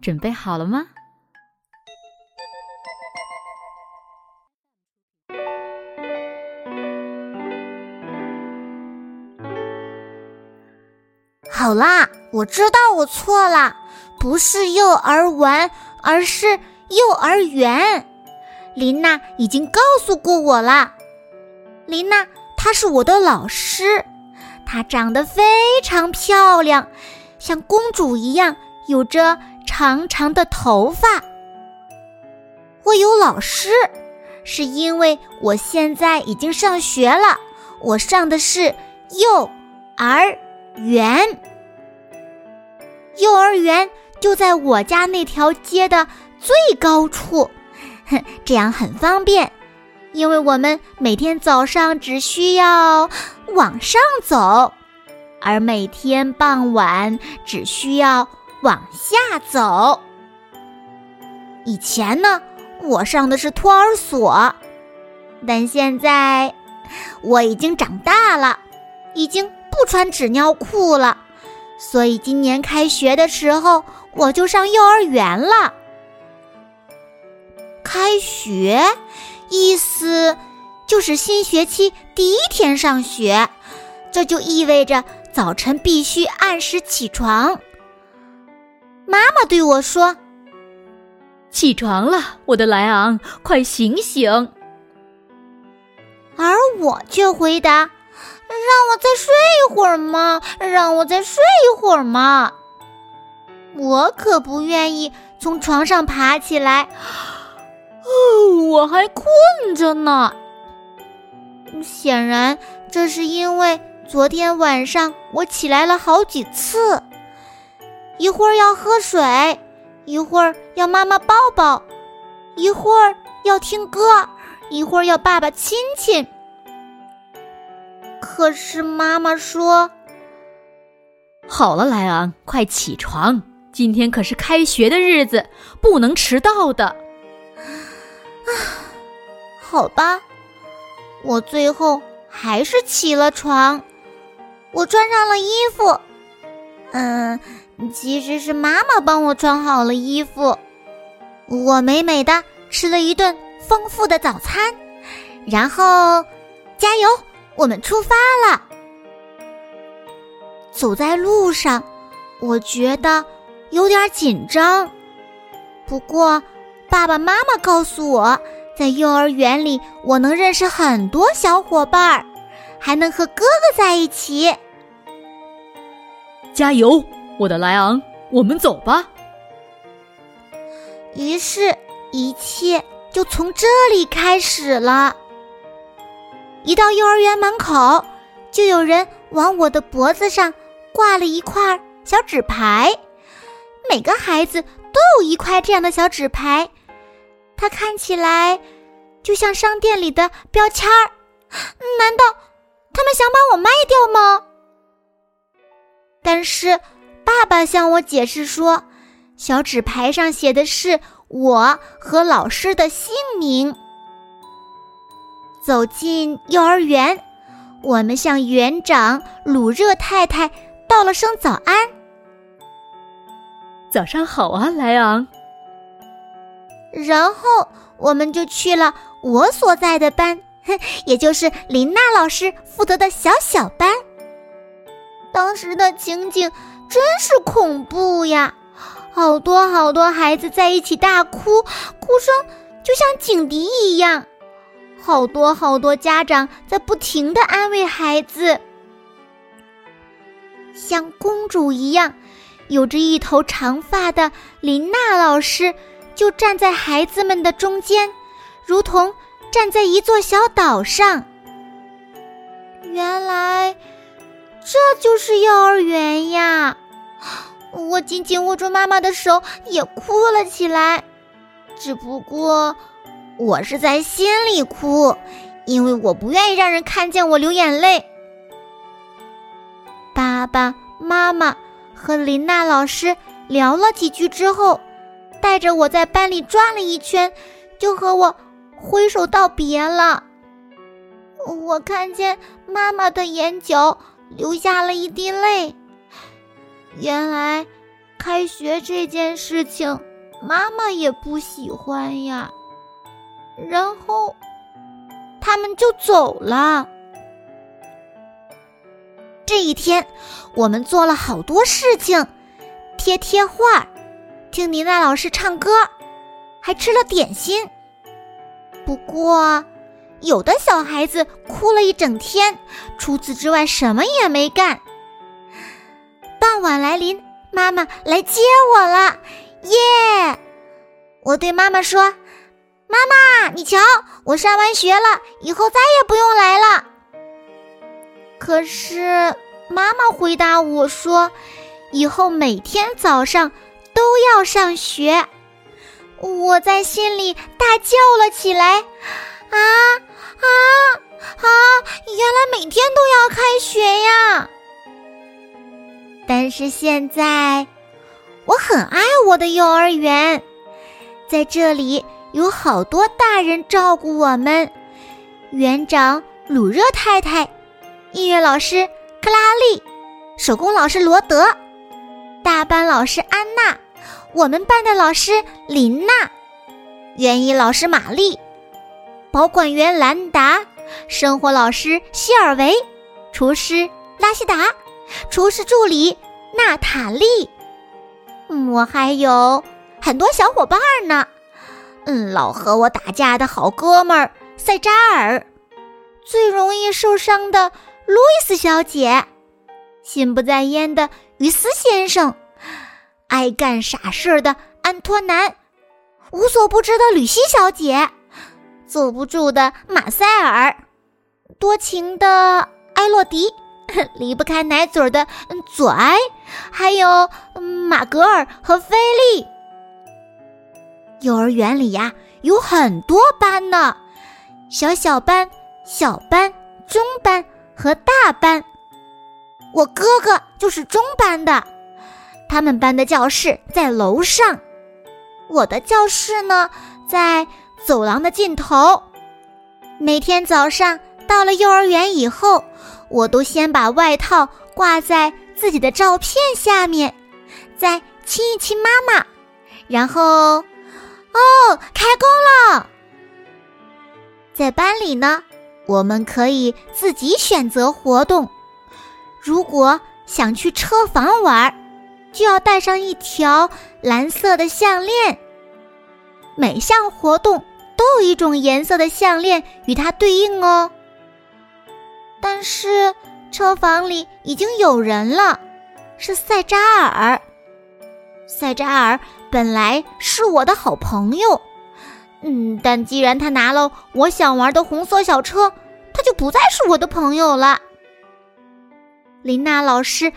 准备好了吗？好啦，我知道我错了，不是幼儿园，而是幼儿园。琳娜已经告诉过我了。琳娜，她是我的老师，她长得非常漂亮，像公主一样。有着长长的头发。我有老师，是因为我现在已经上学了。我上的是幼儿园，幼儿园就在我家那条街的最高处，哼，这样很方便，因为我们每天早上只需要往上走，而每天傍晚只需要。往下走。以前呢，我上的是托儿所，但现在我已经长大了，已经不穿纸尿裤了，所以今年开学的时候我就上幼儿园了。开学，意思就是新学期第一天上学，这就意味着早晨必须按时起床。妈妈对我说：“起床了，我的莱昂，快醒醒！”而我却回答：“让我再睡一会儿嘛，让我再睡一会儿嘛。”我可不愿意从床上爬起来，哦，我还困着呢。显然，这是因为昨天晚上我起来了好几次。一会儿要喝水，一会儿要妈妈抱抱，一会儿要听歌，一会儿要爸爸亲亲。可是妈妈说：“好了，莱昂，快起床，今天可是开学的日子，不能迟到的。”啊，好吧，我最后还是起了床，我穿上了衣服，嗯。其实是妈妈帮我穿好了衣服，我美美的吃了一顿丰富的早餐，然后加油，我们出发了。走在路上，我觉得有点紧张，不过爸爸妈妈告诉我在幼儿园里我能认识很多小伙伴儿，还能和哥哥在一起。加油！我的莱昂，我们走吧。于是，一切就从这里开始了。一到幼儿园门口，就有人往我的脖子上挂了一块小纸牌。每个孩子都有一块这样的小纸牌，它看起来就像商店里的标签儿。难道他们想把我卖掉吗？但是。爸爸向我解释说，小纸牌上写的是我和老师的姓名。走进幼儿园，我们向园长鲁热太太道了声早安。早上好啊，莱昂。然后我们就去了我所在的班，也就是林娜老师负责的小小班。当时的情景。真是恐怖呀！好多好多孩子在一起大哭，哭声就像警笛一样。好多好多家长在不停的安慰孩子。像公主一样，有着一头长发的琳娜老师就站在孩子们的中间，如同站在一座小岛上。原来。这就是幼儿园呀！我紧紧握住妈妈的手，也哭了起来。只不过，我是在心里哭，因为我不愿意让人看见我流眼泪。爸爸妈妈和林娜老师聊了几句之后，带着我在班里转了一圈，就和我挥手道别了。我看见妈妈的眼角流下了一滴泪。原来，开学这件事情，妈妈也不喜欢呀。然后，他们就走了。这一天，我们做了好多事情，贴贴画，听妮娜老师唱歌，还吃了点心。不过，有的小孩子哭了一整天，除此之外什么也没干。傍晚来临，妈妈来接我了，耶！我对妈妈说：“妈妈，你瞧，我上完学了，以后再也不用来了。”可是妈妈回答我说：“以后每天早上都要上学。”我在心里大叫了起来：“啊啊啊！原来每天都要开学呀！”但是现在，我很爱我的幼儿园，在这里有好多大人照顾我们。园长鲁热太太，音乐老师克拉丽，手工老师罗德，大班老师安娜，我们班的老师琳娜，园艺老师玛丽，保管员兰达，生活老师希尔维，厨师拉希达。厨师助理娜塔莉，我还有很多小伙伴呢。嗯，老和我打架的好哥们儿塞扎尔，最容易受伤的路易斯小姐，心不在焉的于斯先生，爱干傻事的安托南，无所不知的吕西小姐，坐不住的马塞尔，多情的埃洛迪。离不开奶嘴的左埃，还有马格尔和菲利。幼儿园里呀，有很多班呢，小小班、小班、中班和大班。我哥哥就是中班的，他们班的教室在楼上，我的教室呢在走廊的尽头。每天早上到了幼儿园以后。我都先把外套挂在自己的照片下面，再亲一亲妈妈，然后，哦，开工了。在班里呢，我们可以自己选择活动。如果想去车房玩，就要带上一条蓝色的项链。每项活动都有一种颜色的项链与它对应哦。但是车房里已经有人了，是塞扎尔。塞扎尔本来是我的好朋友，嗯，但既然他拿了我想玩的红色小车，他就不再是我的朋友了。琳娜老师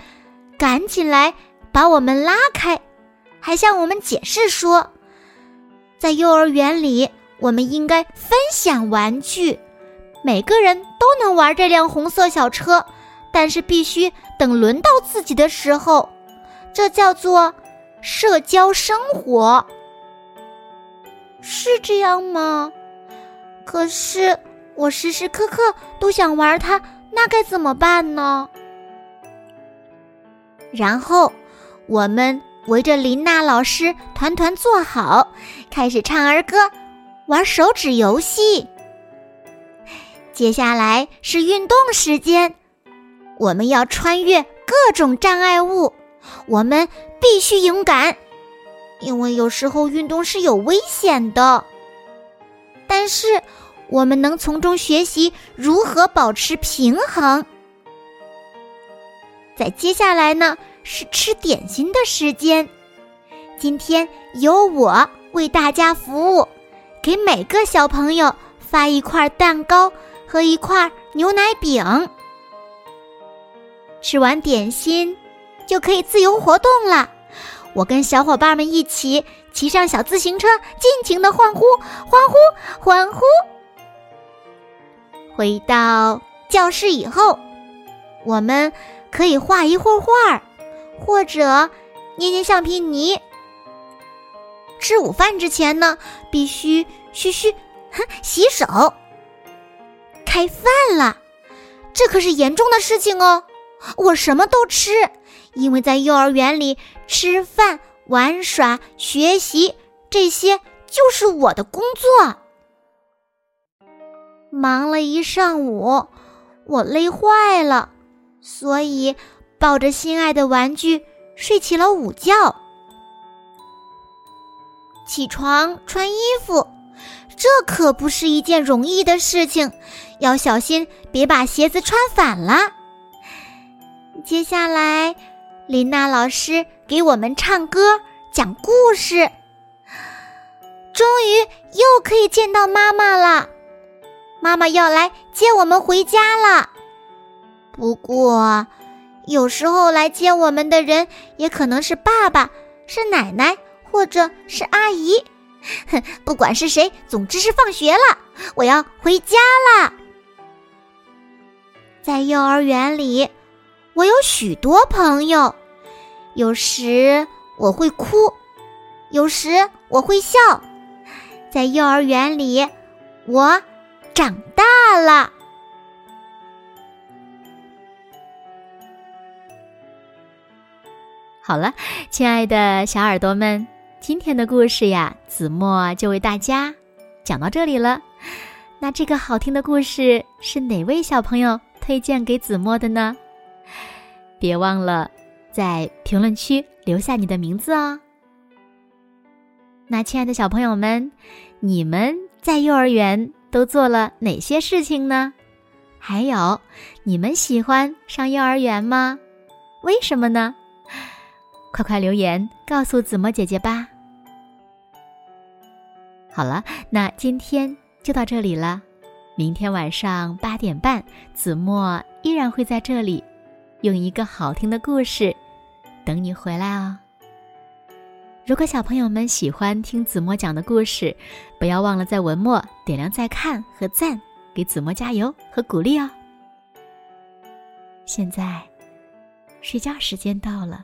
赶紧来把我们拉开，还向我们解释说，在幼儿园里，我们应该分享玩具。每个人都能玩这辆红色小车，但是必须等轮到自己的时候，这叫做社交生活，是这样吗？可是我时时刻刻都想玩它，那该怎么办呢？然后我们围着琳娜老师团团坐好，开始唱儿歌，玩手指游戏。接下来是运动时间，我们要穿越各种障碍物，我们必须勇敢，因为有时候运动是有危险的。但是我们能从中学习如何保持平衡。在接下来呢是吃点心的时间，今天由我为大家服务，给每个小朋友发一块蛋糕。和一块牛奶饼，吃完点心就可以自由活动了。我跟小伙伴们一起骑上小自行车，尽情的欢呼、欢呼、欢呼。回到教室以后，我们可以画一会儿画，或者捏捏橡皮泥。吃午饭之前呢，必须嘘嘘，洗手。开饭了，这可是严重的事情哦。我什么都吃，因为在幼儿园里吃饭、玩耍、学习，这些就是我的工作。忙了一上午，我累坏了，所以抱着心爱的玩具睡起了午觉。起床穿衣服，这可不是一件容易的事情，要小心别把鞋子穿反了。接下来，琳娜老师给我们唱歌、讲故事。终于又可以见到妈妈了，妈妈要来接我们回家了。不过，有时候来接我们的人也可能是爸爸、是奶奶或者是阿姨。哼，不管是谁，总之是放学了，我要回家啦。在幼儿园里。我有许多朋友，有时我会哭，有时我会笑。在幼儿园里，我长大了。好了，亲爱的小耳朵们，今天的故事呀，子墨就为大家讲到这里了。那这个好听的故事是哪位小朋友推荐给子墨的呢？别忘了在评论区留下你的名字哦。那亲爱的小朋友们，你们在幼儿园都做了哪些事情呢？还有，你们喜欢上幼儿园吗？为什么呢？快快留言告诉子墨姐姐吧。好了，那今天就到这里了。明天晚上八点半，子墨依然会在这里。用一个好听的故事等你回来哦。如果小朋友们喜欢听子墨讲的故事，不要忘了在文末点亮再看和赞，给子墨加油和鼓励哦。现在睡觉时间到了，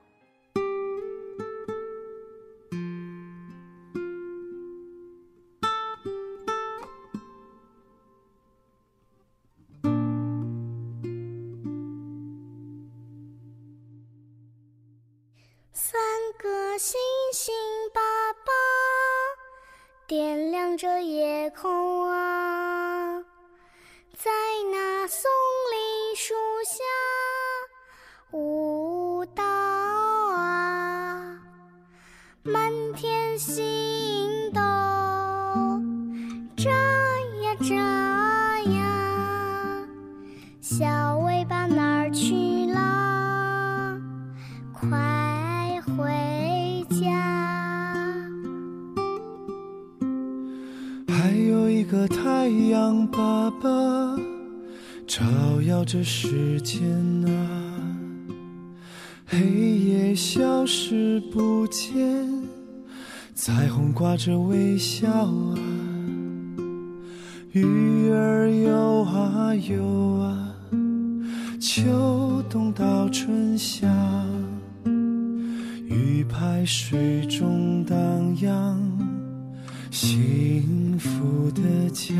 天星斗眨呀眨呀，小尾巴哪儿去了？快回家！还有一！个太阳爸爸照耀着世间啊，黑夜消失不见，彩虹挂着微笑啊，鱼儿游啊游啊，秋冬到春夏，鱼排水中荡漾。幸福的家。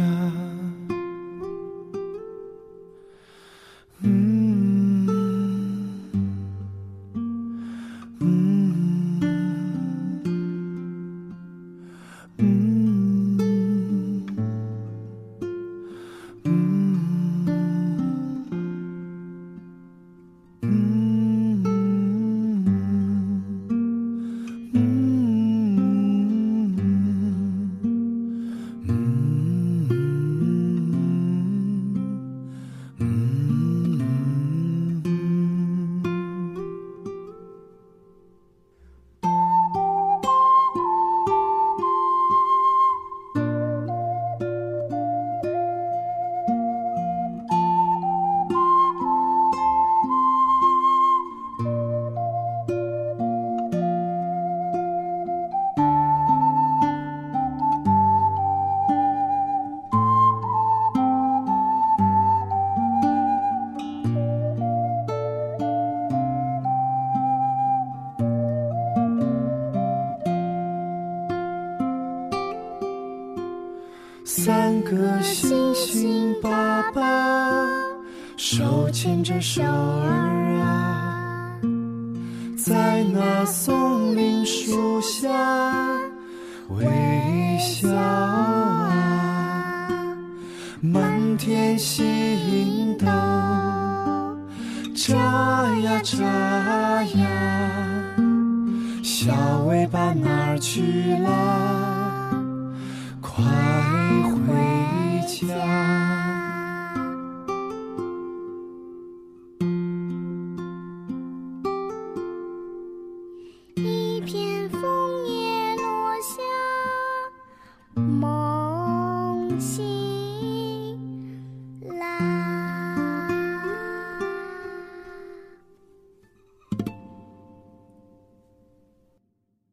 三个星星爸爸，手牵着手儿啊，在那松林树下微笑啊，满天星斗眨呀眨呀，小尾巴哪儿去啦？快回家。